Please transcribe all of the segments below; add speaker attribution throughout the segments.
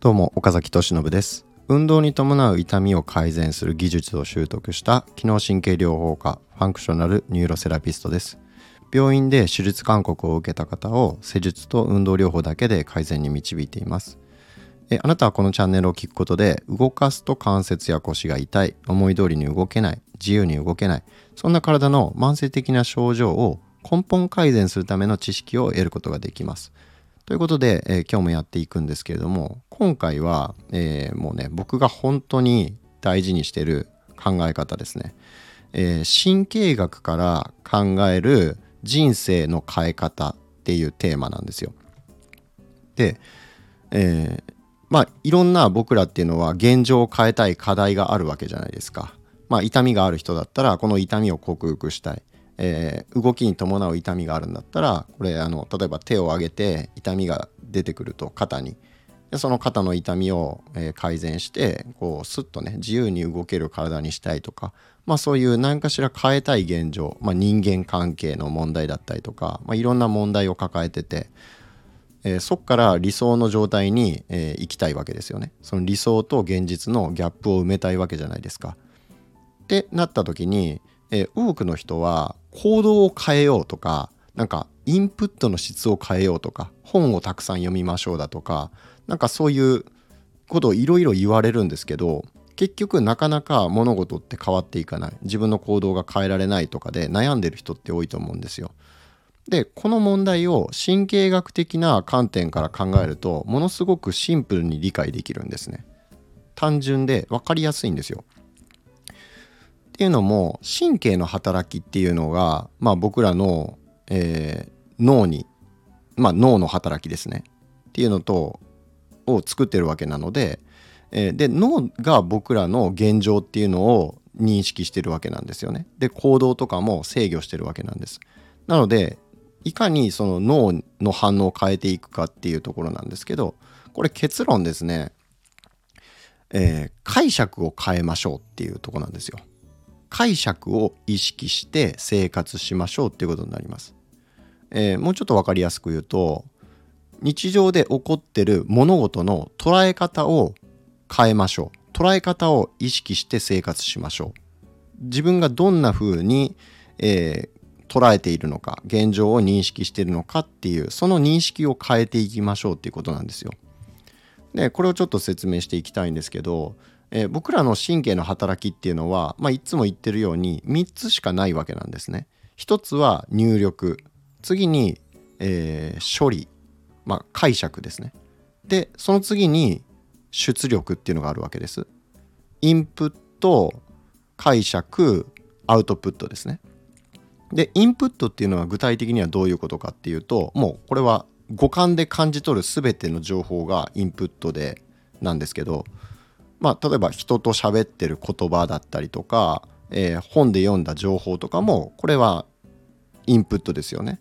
Speaker 1: どうも岡崎俊信です。運動に伴う痛みを改善する技術を習得した機能神経療法家 Functional Neuro Therapist です。病院で手術勧告を受けた方を施術と運動療法だけで改善に導いています。えあなたはこのチャンネルを聞くことで動かすと関節や腰が痛い思い通りに動けない自由に動けないそんな体の慢性的な症状を根本改善するための知識を得ることができますということで、えー、今日もやっていくんですけれども今回は、えー、もうね僕が本当に大事にしてる考え方ですね、えー、神経学から考える人生の変え方っていうテーマなんですよで、えー、まあいろんな僕らっていうのは現状を変えたい課題があるわけじゃないですか。まあ痛みがある人だったらこの痛みを克服したい。えー、動きに伴う痛みがあるんだったらこれあの例えば手を上げて痛みが出てくると肩にでその肩の痛みを、えー、改善してこうスッとね自由に動ける体にしたいとかまあそういう何かしら変えたい現状、まあ、人間関係の問題だったりとか、まあ、いろんな問題を抱えててえー、そこから理想の状態に、えー、行きたいわけですよね。その理想と現実のギャップを埋めたいわけじゃないですか。ってなった時に、えー、多くの人は行動を変えようとかなんかインプットの質を変えようとか本をたくさん読みましょうだとかなんかそういうことをいろいろ言われるんですけど結局なかなか物事って変わっていかない自分の行動が変えられないとかで悩んでる人って多いと思うんですよ。でこの問題を神経学的な観点から考えるとものすごくシンプルに理解できるんですね。単純で分かりやすいんですよ。っていうのも神経の働きっていうのが、まあ、僕らの、えー、脳に、まあ、脳の働きですねっていうのとを作ってるわけなので、えー、で脳が僕らの現状っていうのを認識してるわけなんですよね。で行動とかも制御してるわけなんです。なのでいかにその脳の反応を変えていくかっていうところなんですけどこれ結論ですね、えー、解釈を変えましょうっていうとこなんですよ。解釈を意識して生活しましょうっていうことになります。えー、もうちょっと分かりやすく言うと日常で起こってる物事の捉え方を変えましょう。捉え方を意識して生活しましょう。自分がどんな風に、えー、捉えているのか現状を認識しているのかっていうその認識を変えていきましょうっていうことなんですよ。でこれをちょっと説明していきたいんですけど、えー、僕らの神経の働きっていうのは、まあ、いつも言ってるように3つしかないわけなんですね。1つは入力次に、えー、処理、まあ、解釈ですね。でその次に出力っていうのがあるわけです。インプット解釈アウトプットですね。でインプットっていうのは具体的にはどういうことかっていうともうこれは五感で感じ取る全ての情報がインプットでなんですけどまあ例えば人と喋ってる言葉だったりとか、えー、本で読んだ情報とかもこれはインプットですよね。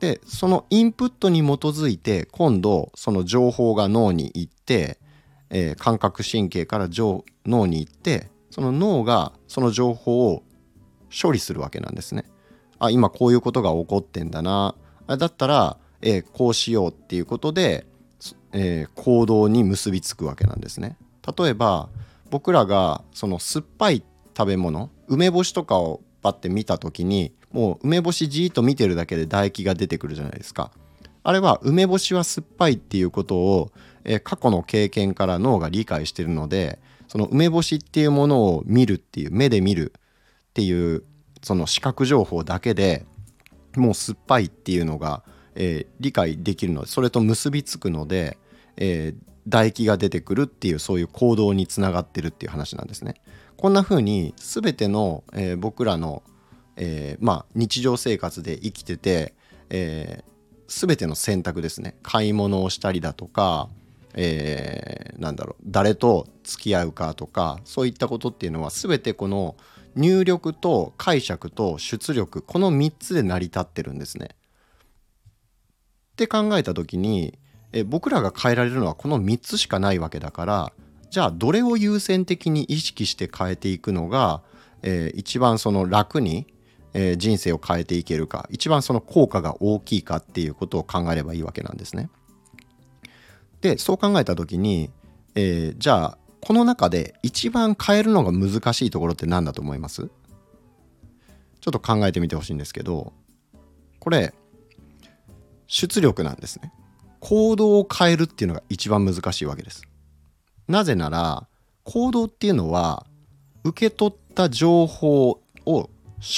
Speaker 1: でそのインプットに基づいて今度その情報が脳に行って、えー、感覚神経から脳に行ってその脳がその情報を処理するわけなんですね。あ今こういうことが起こってんだなだったら、えー、こうしようっていうことで、えー、行動に結びつくわけなんですね。例えば僕らがその酸っぱい食べ物梅干しとかをパッて見た時にもう梅干しじーっと見てるだけで唾液が出てくるじゃないですか。あれは梅干しは酸っぱいっていうことを、えー、過去の経験から脳が理解してるのでその梅干しっていうものを見るっていう目で見るっていうその視覚情報だけでもう酸っぱいっていうのが、えー、理解できるのでそれと結びつくので、えー、唾液が出てくるっていうそういう行動につながってるっていう話なんですね。こんな風に全ての、えー、僕らの、えー、まあ、日常生活で生きてて、えー、全ての選択ですね買い物をしたりだとか、えー、なんだろう誰と付き合うかとかそういったことっていうのは全てこの入力と解釈と出力この3つで成り立ってるんですね。って考えた時にえ僕らが変えられるのはこの3つしかないわけだからじゃあどれを優先的に意識して変えていくのが、えー、一番その楽に、えー、人生を変えていけるか一番その効果が大きいかっていうことを考えればいいわけなんですね。でそう考えた時に、えー、じゃあこの中で一番変えるのが難しいところって何だと思います？ちょっと考えてみてほしいんですけどこれ出力なんですね行動を変えるっていうのが一番難しいわけですなぜなら行動っていうのは受け取った情報を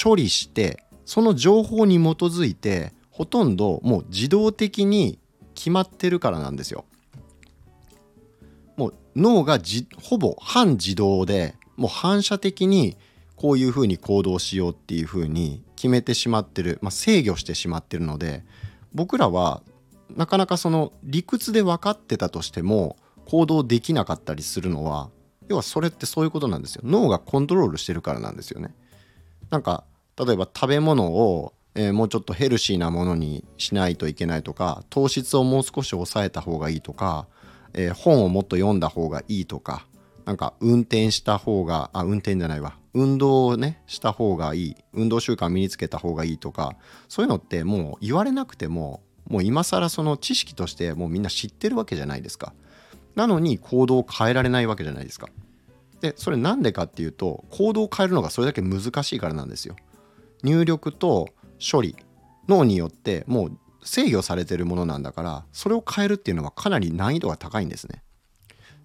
Speaker 1: 処理してその情報に基づいてほとんどもう自動的に決まってるからなんですよ。もう脳がじほぼ半自動でもう反射的にこういうふうに行動しようっていうふうに決めてしまってる、まあ、制御してしまってるので僕らはなかなかその理屈で分かってたとしても行動できなかったりするのは要はそれってそういうことなんですよ。脳がコントロールしてるからなんですよね。なんか例えば食べ物を、えー、もうちょっとヘルシーなものにしないといけないとか糖質をもう少し抑えた方がいいとか、えー、本をもっと読んだ方がいいとかなんか運転した方があ運転じゃないわ。運動をねした方がいい。運動習慣身につけた方がいいとかそういうのってもう言われなくてももう今更その知識としてもうみんな知ってるわけじゃないですか。なのに行動を変えられないわけじゃないですか。でそれなんでかっていうと行動を変えるのがそれだけ難しいからなんですよ。入力と処理脳によってもう制御されてるものなんだからそれを変えるっていうのはかなり難易度が高いんですね。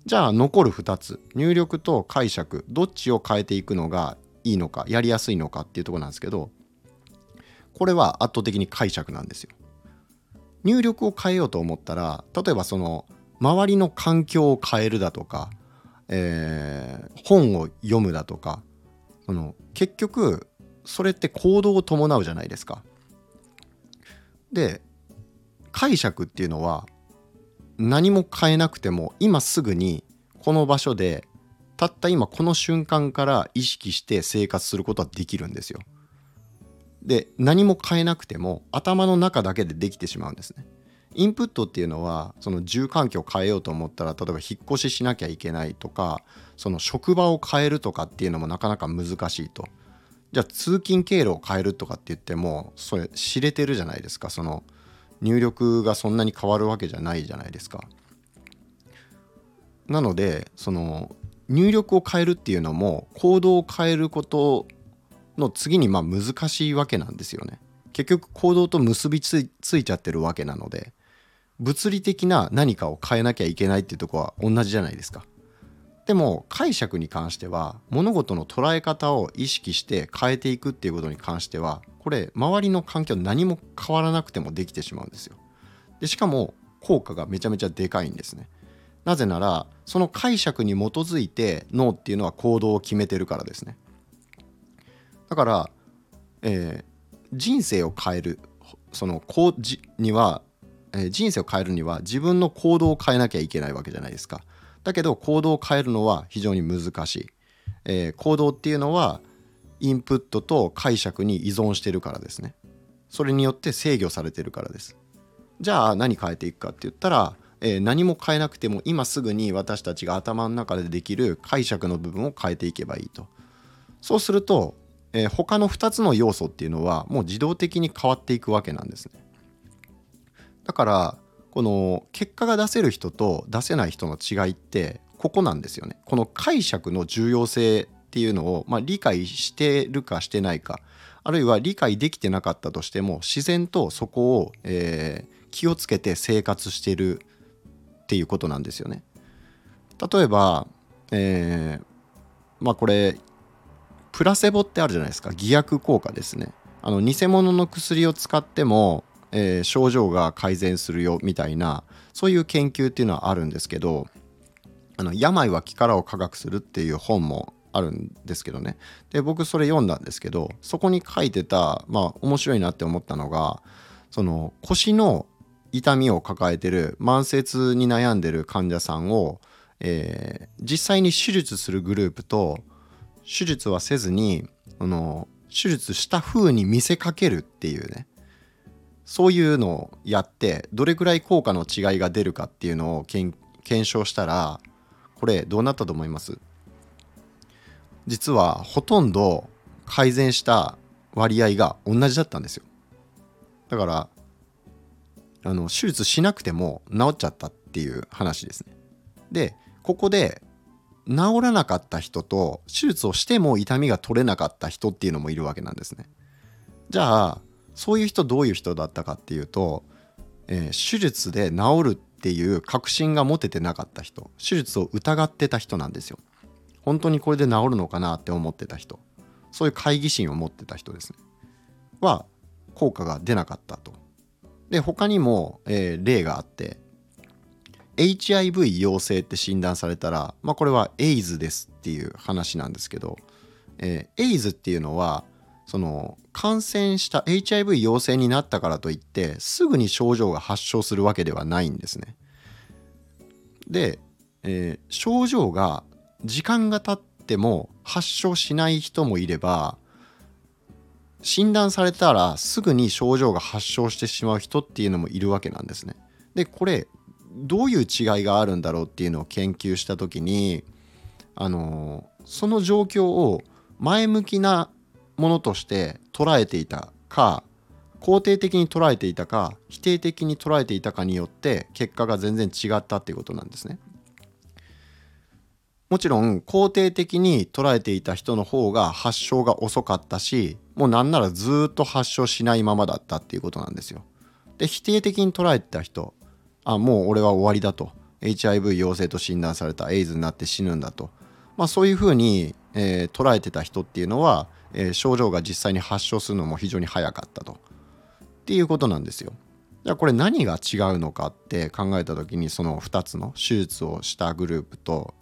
Speaker 1: じゃあ残る2つ。入力と解釈。どっちを変えていくのがいいのかやりやすいのかっていうとこなんですけどこれは圧倒的に解釈なんですよ。入力を変えようと思ったら例えばその周りの環境を変えるだとか、えー、本を読むだとかその結局それって行動を伴うじゃないですか。で解釈っていうのは何も変えなくても今すぐにこの場所でたった今この瞬間から意識して生活することはできるんですよ。で何も変えなくても頭の中だけでできてしまうんですね。インプットっていうのはその住環境を変えようと思ったら例えば引っ越ししなきゃいけないとかその職場を変えるとかっていうのもなかなか難しいと。じゃあ通勤経路を変えるとかって言ってもそれ知れてるじゃないですかその入力がそんなに変わるわけじゃないじゃないですか。なのでその入力を変えるっていうのも行動を変えることの次にまあ難しいわけなんですよね。結局行動と結びついちゃってるわけなので物理的な何かを変えなきゃいけないっていうとこは同じじゃないですか。でも解釈に関しては物事の捉え方を意識して変えていくっていうことに関してはこれ周りの環境何も変わらなくてもできてしまうんですよ。でしかも効果がめちゃめちゃでかいんですね。なぜならその解釈に基づいて脳っていうのは行動を決めてるからですね。だから、えー、人生を変えるそのこうじには、えー、人生を変えるには自分の行動を変えなきゃいけないわけじゃないですか。だけど行動を変えるのは非常に難しい、えー、行動っていうのはインプットと解釈に依存してるからですね。それによって制御されてるからです。じゃあ何変えていくかって言ったら、えー、何も変えなくても今すぐに私たちが頭の中でできる解釈の部分を変えていけばいいと。そうすると、えー、他の2つの要素っていうのはもう自動的に変わっていくわけなんですねだからこの結果が出せる人と出せない人の違いってここなんですよね。この解釈の重要性っていうのを、まあ、理解してるかしてないかあるいは理解できてなかったとしても自然とそこを、えー、気をつけて生活してるっていうことなんですよね。例えば、えー、まあこれプラセボってあるじゃないですか偽薬効果ですね。あの偽物の薬を使ってもえー、症状が改善するよみたいなそういう研究っていうのはあるんですけどあの病は気からを科学するっていう本もあるんですけどねで僕それ読んだんですけどそこに書いてたまあ面白いなって思ったのがその腰の痛みを抱えてる慢性痛に悩んでる患者さんを、えー、実際に手術するグループと手術はせずにあの手術した風に見せかけるっていうねそういうのをやってどれくらい効果の違いが出るかっていうのを検証したらこれどうなったと思います？実はほとんど改善した割合が同じだったんですよ。だからあの手術しなくても治っちゃったっていう話ですね。でここで治らなかった人と手術をしても痛みが取れなかった人っていうのもいるわけなんですね。じゃあそういう人どういう人だったかっていうと、えー、手術で治るっていう確信が持ててなかった人手術を疑ってた人なんですよ。本当にこれで治るのかなって思ってた人。そういう懐疑心を持ってた人ですね。は効果が出なかったと。で他にも、えー、例があって HIV 陽性って診断されたら、まあ、これはエイズですっていう話なんですけど、えー、エイズっていうのはその感染した HIV 陽性になったからといってすぐに症状が発症するわけではないんですね。で、えー、症状が時間が経っても発症しない人もいれば診断されたらすぐに症状が発症してしまう人っていうのもいるわけなんですね。でこれどういう違いがあるんだろうっていうのを研究した時にあのその状況を前向きなものとして捉えていたか肯定的に捉えていたか否定的に捉えていたかによって結果が全然違ったっていうことなんですね。もちろん肯定的に捉えていた人の方が発症が遅かったしもうなんならずっと発症しないままだったっていうことなんですよ。で否定的に捉えてた人あもう俺は終わりだと。HIV 陽性と診断された。エイズになって死ぬんだと、まあ、そういうふうに、えー、捉えてた人っていうのは、えー、症状が実際に発症するのも非常に早かったと。っていうことなんですよ。じゃあこれ何が違うのかって考えた時にその2つの手術をしたグループと、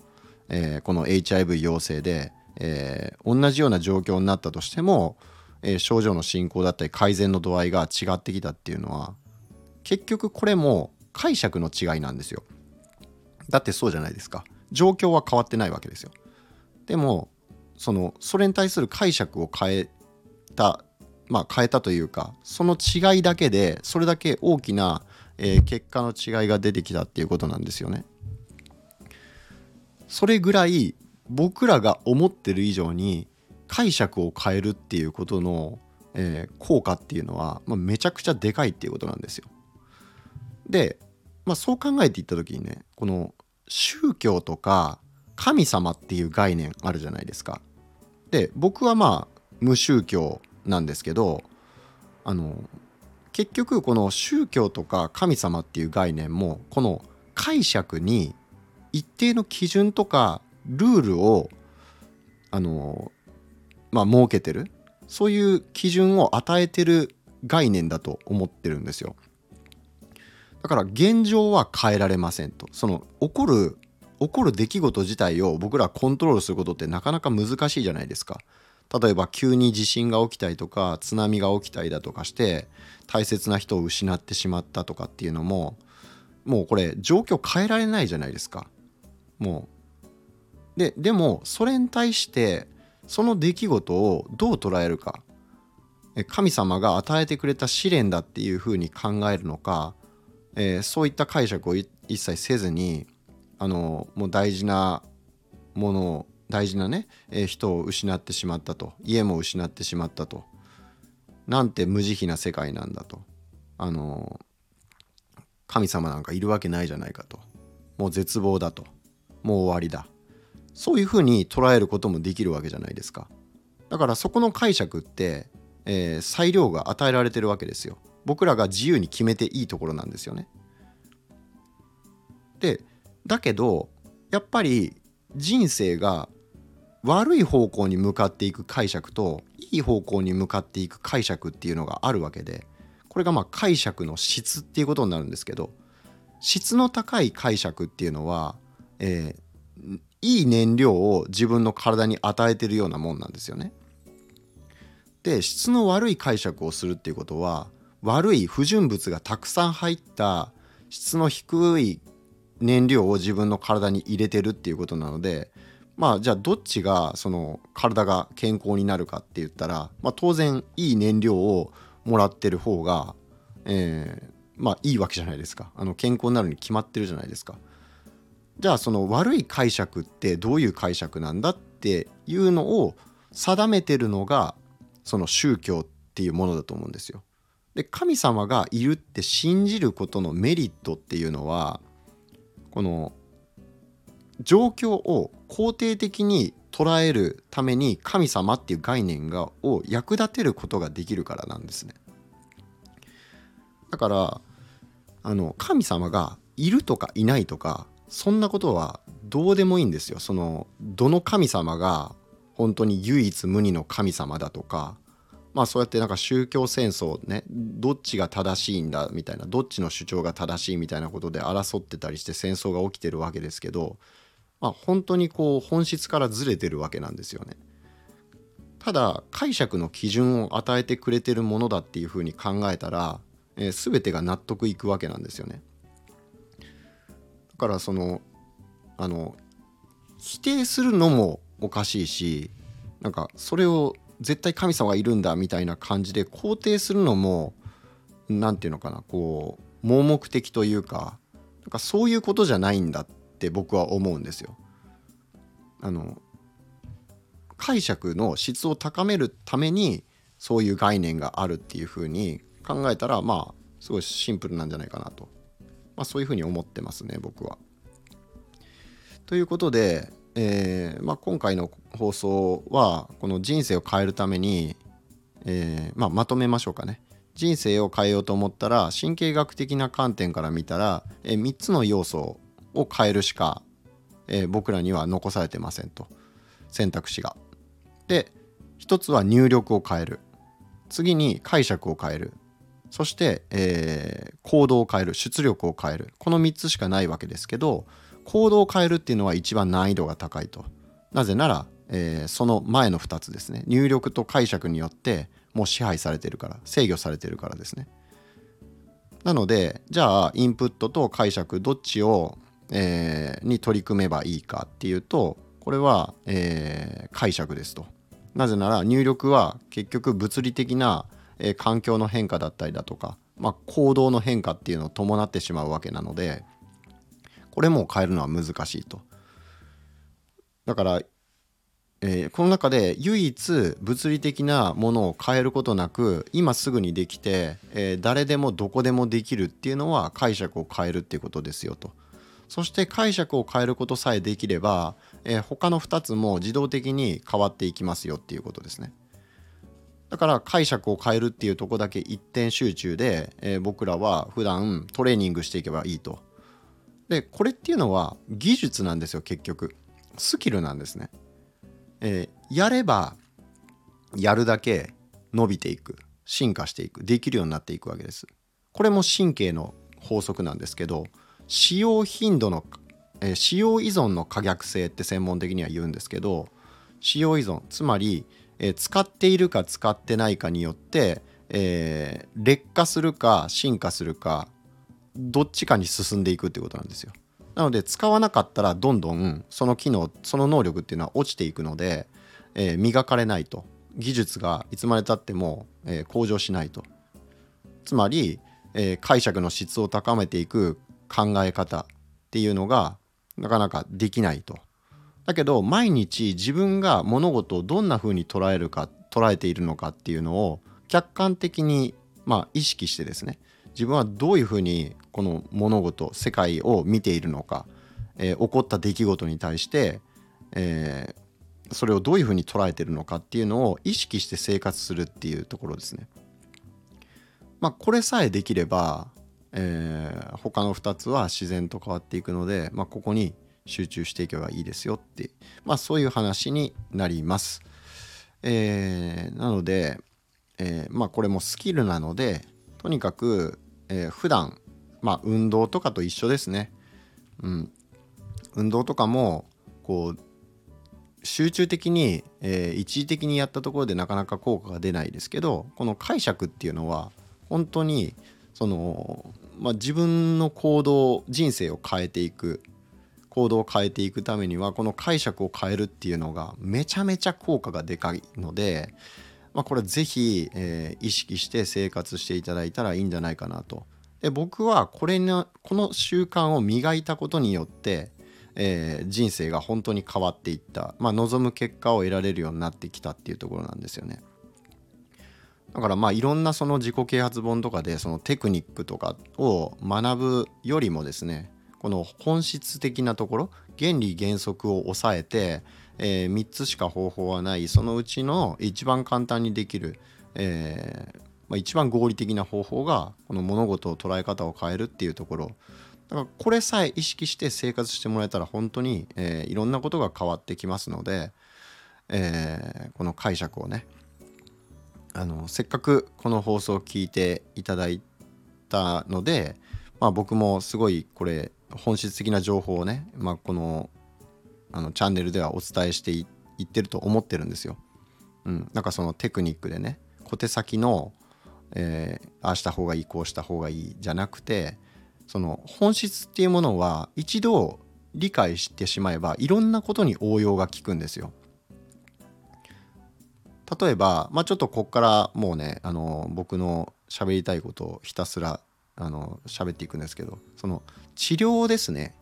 Speaker 1: えー、この HIV 陽性で、えー、同じような状況になったとしても、えー、症状の進行だったり改善の度合いが違ってきたっていうのは結局これも解釈の違いなんですよ。だってそうじゃないですか。状況は変わってないわけですよ。でもそのそれに対する解釈を変えたまあ変えたというかその違いだけでそれだけ大きな、えー、結果の違いが出てきたっていうことなんですよね。それぐらい僕らが思ってる以上に解釈を変えるっていうことの、えー、効果っていうのは、まあ、めちゃくちゃでかいっていうことなんですよ。で、まあ、そう考えていった時にねこの宗教とか神様っていう概念あるじゃないですか。で僕はまあ無宗教なんですけどあの結局この宗教とか神様っていう概念もこの解釈に一定の基準とかルールをあのまあ設けてるそういう基準を与えてる概念だと思ってるんですよ。だから現状は変えられませんとその起こる起こる出来事自体を僕らコントロールすることってなかなか難しいじゃないですか。例えば急に地震が起きたりとか津波が起きたりだとかして大切な人を失ってしまったとかっていうのももうこれ状況変えられないじゃないですか。もうででもそれに対してその出来事をどう捉えるか神様が与えてくれた試練だっていうふうに考えるのかえー、そういった解釈を一切せずにあのもう大事なものを大事なね、えー、人を失ってしまったと家も失ってしまったとなんて無慈悲な世界なんだとあの神様なんかいるわけないじゃないかともう絶望だともう終わりだ。そういうふうに捉えることもできるわけじゃないですか。だからそこの解釈って、えー、裁量が与えられてるわけですよ。僕らが自由に決めていいところなんですよね。でだけどやっぱり人生が悪い方向に向かっていく解釈といい方向に向かっていく解釈っていうのがあるわけでこれがまあ解釈の質っていうことになるんですけど質の高い解釈っていうのは、えー、いい燃料を自分の体に与えてるようなもんなんですよね。で質の悪い解釈をするっていうことは悪い不純物がたくさん入った質の低い燃料を自分の体に入れてるっていうことなのでまあじゃあどっちがその体が健康になるかって言ったら、まあ、当然いい燃料をもらってる方が、えー、まあいいわけじゃないですかあの健康になるに決まってるじゃないですか。じゃあその悪い解釈ってどういう解釈なんだっていうのを定めてるのがその宗教っていうものだと思うんですよ。で神様がいるって信じることのメリットっていうのはこの状況を肯定的に捉えるために神様っていう概念がを役立てることができるからなんですね。だからあの神様がいるとかいないとかそんなことはどうでもいいんですよ。そのどの神様が本当に唯一無二の神様だとかまあそうやってなんか宗教戦争ねどっちが正しいんだみたいなどっちの主張が正しいみたいなことで争ってたりして戦争が起きてるわけですけどまあ本当にこう本質からずれてるわけなんですよね。ただ解釈の基準を与えてくれてるものだっていうふうに考えたら、えー、全てが納得いくわけなんですよね。だからそのあの否定するのもおかしいしなんかそれを絶対神様がいるんだみたいな感じで肯定するのも何て言うのかなこう盲目的というかなんかそういうことじゃないんだって僕は思うんですよ。あの解釈の質を高めるためにそういう概念があるっていうふうに考えたらまあすごいシンプルなんじゃないかなと、まあ、そういうふうに思ってますね僕は。ということでえーまあ、今回の放送はこの人生を変えるために、えーまあ、まとめましょうかね。人生を変えようと思ったら神経学的な観点から見たら、えー、3つの要素を変えるしか、えー、僕らには残されてませんと。選択肢が。で1つは入力を変える。次に解釈を変える。そして、えー、行動を変える。出力を変える。この3つしかないわけですけど行動を変えるっていうのは一番難易度が高いと。なぜなら、えー、その前の2つですね。入力と解釈によってもう支配されてるから制御されてるからですね。なのでじゃあインプットと解釈どっちを、えー、に取り組めばいいかっていうとこれは、えー、解釈ですと。なぜなら入力は結局物理的な、えー、環境の変化だったりだとか、まあ、行動の変化っていうのを伴ってしまうわけなのでこれも変えるのは難しいと。だから、えー、この中で唯一物理的なものを変えることなく今すぐにできて、えー、誰でもどこでもできるっていうのは解釈を変えるっていうことですよと。そして解釈を変えることさえできれば、えー、他の2つも自動的に変わっていきますよっていうことですね。だから解釈を変えるっていうとこだけ一点集中で、えー、僕らは普段トレーニングしていけばいいと。でこれっていうのは技術なんですよ結局。スキルなんですね、えー、やればやるだけ伸びていく進化していくできるようになっていくわけです。これも神経の法則なんですけど使用頻度の、えー、使用依存の可逆性って専門的には言うんですけど使用依存つまり、えー、使っているか使ってないかによって、えー、劣化するか進化するかどっちかに進んでいくってことなんですよ。なので使わなかったらどんどんその機能その能力っていうのは落ちていくので、えー、磨かれないと。技術がいつまでたっても、えー、向上しないと。つまり、えー、解釈の質を高めていく考え方っていうのがなかなかできないと。だけど毎日自分が物事をどんな風に捉えるか捉えているのかっていうのを客観的にまあ意識してですね自分はどういうふうにこの物事世界を見ているのか、えー、起こった出来事に対して、えー、それをどういうふうに捉えてるのかっていうのを意識して生活するっていうところですね。まあこれさえできれば、えー、他の2つは自然と変わっていくので、まあ、ここに集中していけばいいですよって、まあ、そういう話になります。えー、なので、えー、まあこれもスキルなのでとにかくえー、普段まあ運動とかと一緒ですね。うん、運動とかもこう集中的に、えー、一時的にやったところでなかなか効果が出ないですけどこの解釈っていうのは本当にその、まあ、自分の行動人生を変えていく行動を変えていくためにはこの解釈を変えるっていうのがめちゃめちゃ効果がでかいのでまあ、これぜひ、えー、意識して生活していただいたらいいんじゃないかなと。で僕はこれのこの習慣を磨いたことによって、えー、人生が本当に変わっていった、まあ、望む結果を得られるようになってきたっていうところなんですよね。だからまあいろんなその自己啓発本とかでそのテクニックとかを学ぶよりもですねこの本質的なところ原理原則を抑えて、えー、3つしか方法はないそのうちの一番簡単にできる、えーまあ、一番合理的な方法がこの物事を捉え方を変えるっていうところ。だからこれさえ意識して生活してもらえたら本当に、えー、いろんなことが変わってきますので、えー、この解釈をね。あのせっかくこの放送を聞いていただいたので、まあ、僕もすごいこれ本質的な情報をね、まあ、このあのチャンネルではお伝えしていってると思ってるんですよ。うん、なんかそのテクニックでね小手先の、えー、ああした方がいいこうした方がいいじゃなくてその本質っていうものは一度理解してしまえばいろんなことに応用が効くんですよ。例えば、まあ、ちょっとこっからもうねあの僕の喋りたいことをひたすらあの喋っていくんですけどその治療ですね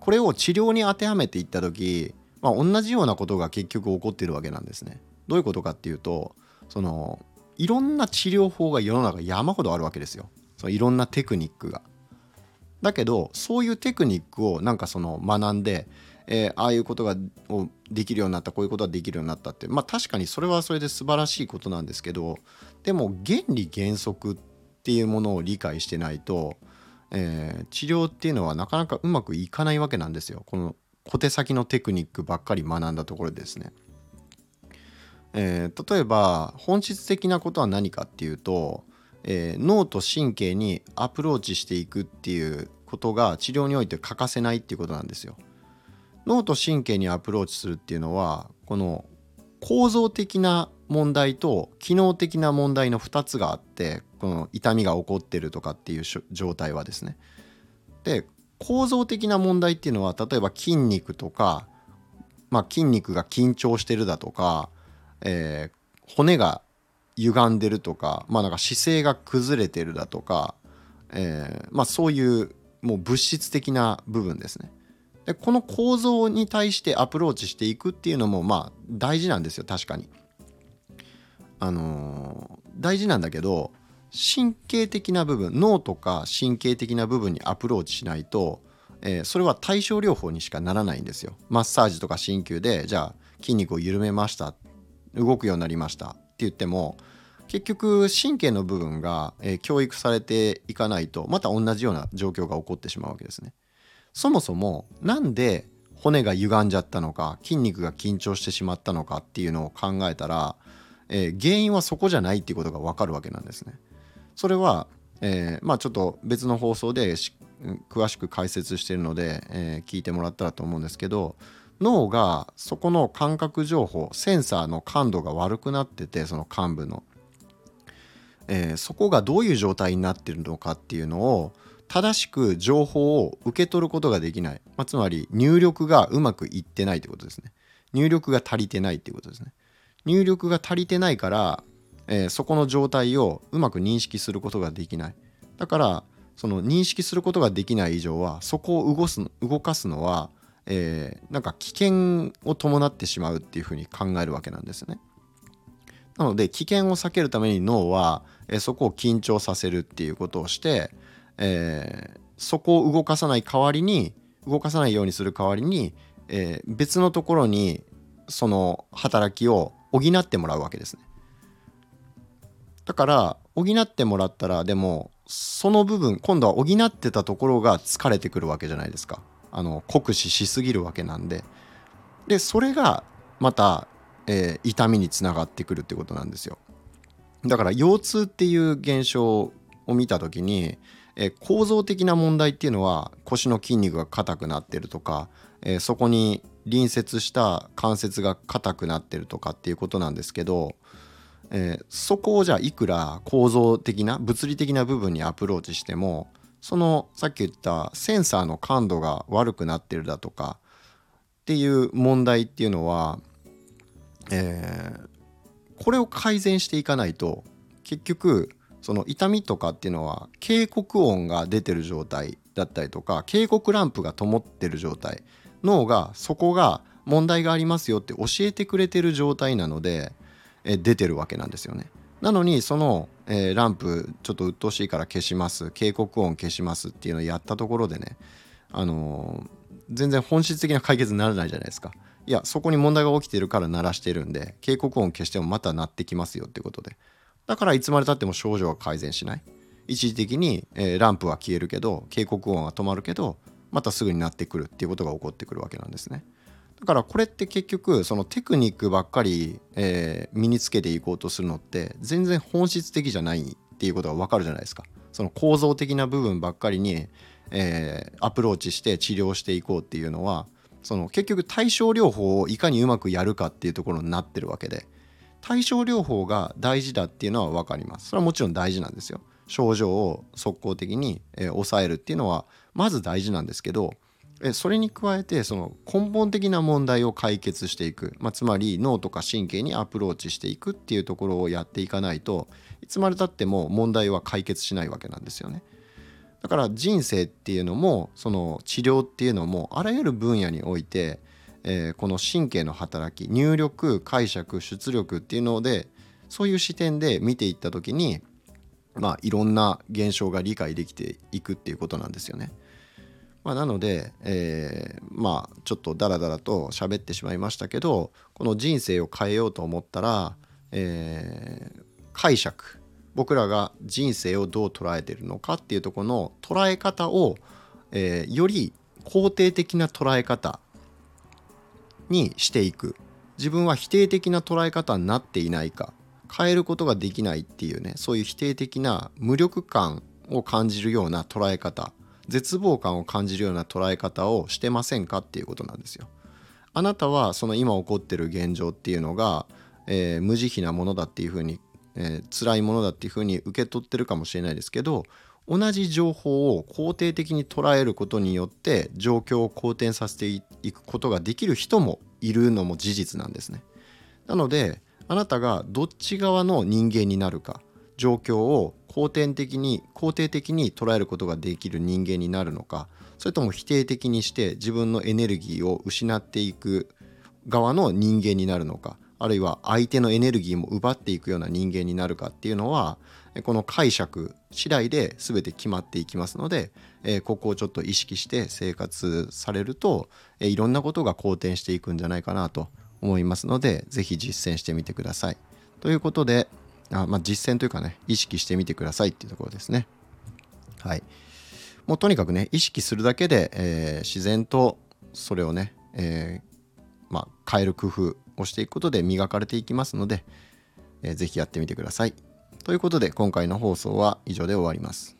Speaker 1: これを治療に当てはめていった時、まあ、同じようなことが結局起こってるわけなんですね。どういうことかっていうとそのいろんな治療法が世の中山ほどあるわけですよ。そのいろんなテクニックが。だけどそういうテクニックをなんかその学んでえー、ああいうことがをできるようになったこういうことができるようになったってまあ確かにそれはそれで素晴らしいことなんですけどでも原理原則っていうものを理解してないと、えー、治療っていうのはなかなかうまくいかないわけなんですよこの小手先のテクニックばっかり学んだところですね。えー、例えば本質的なことは何かっていうと、えー、脳と神経にアプローチしていくっていうことが治療において欠かせないっていうことなんですよ。脳と神経にアプローチするっていうのはこの構造的な問題と機能的な問題の2つがあってこの痛みが起こってるとかっていう状態はですね。で構造的な問題っていうのは例えば筋肉とか、まあ、筋肉が緊張してるだとか、えー、骨が歪んでるとか,、まあ、なんか姿勢が崩れてるだとか、えーまあ、そういうもう物質的な部分ですね。でこの構造に対してアプローチしていくっていうのもまあ大事なんですよ確かに。あのー、大事なんだけど神経的な部分脳とか神経的な部分にアプローチしないと、えー、それは対症療法にしかならないんですよ。マッサージとか鍼灸でじゃあ筋肉を緩めました動くようになりましたって言っても結局神経の部分が、え、教育されていかないとまた同じような状況が起こってしまうわけですね。そもそもなんで骨が歪んじゃったのか筋肉が緊張してしまったのかっていうのを考えたら、えー、原因はそこじゃないっていうことが分かるわけなんですね。それは、えー、まあちょっと別の放送で詳しく解説してるので、えー、聞いてもらったらと思うんですけど脳がそこの感覚情報センサーの感度が悪くなっててその幹部の、えー、そこがどういう状態になってるのかっていうのを正しく情報を受け取ることができない、まあ、つまり入力がうまくいってないということですね。入力が足りてないってことですね。入力が足りてないから、えー、そこの状態をうまく認識することができない。だからその認識することができない以上はそこを動す動かすのは、えー、なんか危険を伴ってしまうっていうふうに考えるわけなんですねなので危険を避けるために脳は、えー、そこを緊張させるっていうことをして、えー、そこを動かさない代わりに動かさないようにする代わりに、え、別のところにその働きを補ってもらうわけですね。だから補ってもらったらでもその部分今度は補ってたところが疲れてくるわけじゃないですか。あの酷使しすぎるわけなんで。でそれがまた、えー、痛みにつながってくるってことなんですよ。だから腰痛っていう現象を見た時にえ構造的な問題っていうのは腰の筋肉が硬くなってるとか、えそこに隣接した関節が硬くなってるとかっていうことなんですけど、え、そこをじゃあいくら構造的な物理的な部分にアプローチしてもそのさっき言ったセンサーの感度が悪くなってるだとかっていう問題っていうのは、えー、これを改善していかないと結局その痛みとかっていうのは警告音が出てる状態だったりとか警告ランプが灯ってる状態脳がそこが問題がありますよって教えてくれてる状態なのでえ出てるわけなんですよね。なのにその、えー、ランプちょっと鬱陶しいから消します。警告音消しますっていうのをやったところでねあのー、全然本質的な解決にならないじゃないですか。いやそこに問題が起きてるから鳴らしてるんで警告音消してもまた鳴ってきますよっていうことで。だからいつまでたっても症状は改善しない。一時的に、えー、ランプは消えるけど警告音は止まるけどまたすぐになってくるっていうことが起こってくるわけなんですね。だからこれって結局そのテクニックばっかり、えー、身につけていこうとするのって全然本質的じゃないっていうことが分かるじゃないですか。その構造的な部分ばっかりに、えー、アプローチして治療していこうっていうのはその結局対症療法をいかにうまくやるかっていうところになってるわけで対症療法が大事だっていうのは分かります。それはもちろん大事なんですよ。症状を速攻的に、え、抑えるっていうのはまず大事なんですけどそれに加えてその根本的な問題を解決していく、まあ、つまり脳とか神経にアプローチしていくっていうところをやっていかないといつまでたっても問題は解決しないわけなんですよね。だから人生っていうのもその治療っていうのもあらゆる分野において、えー、この神経の働き入力解釈出力っていうのでそういう視点で見ていった時にまあいろんな現象が理解できていくっていうことなんですよね。まあ、なので、えー、まあちょっとダラダラと喋ってしまいましたけどこの人生を変えようと思ったら、えー、解釈。僕らが人生をどう捉えてるのかっていうとこの捉え方を、えー、より肯定的な捉え方にしていく。自分は否定的な捉え方になっていないか。変えることができないっていうねそういう否定的な無力感を感じるような捉え方。絶望感を感じるような捉え方をしてませんかっていうことなんですよ。あなたはその今起こってる現状っていうのが、えー、無慈悲なものだっていうふうに、えー、辛いものだっていうふうに受け取ってるかもしれないですけど同じ情報を肯定的に捉えることによって状況を好転させていくことができる人もいるのも事実なんですね。なのであなたがどっち側の人間になるか状況を肯定的に肯定的に捉えることができる人間になるのかそれとも否定的にして自分のエネルギーを失っていく側の人間になるのかあるいは相手のエネルギーも奪っていくような人間になるかっていうのはこの解釈次第で全て決まっていきますので、えここをちょっと意識して生活されると、えいろんなことが好転していくんじゃないかなと思いますので是非実践してみてください。ということであまあ、実践というかね意識してみてくださいっていうところですね。はい。もうとにかくね意識するだけで、えー、自然とそれをね、えー、まあ、変える工夫をしていくことで磨かれていきますので、えー、ぜひやってみてください。ということで今回の放送は以上で終わります。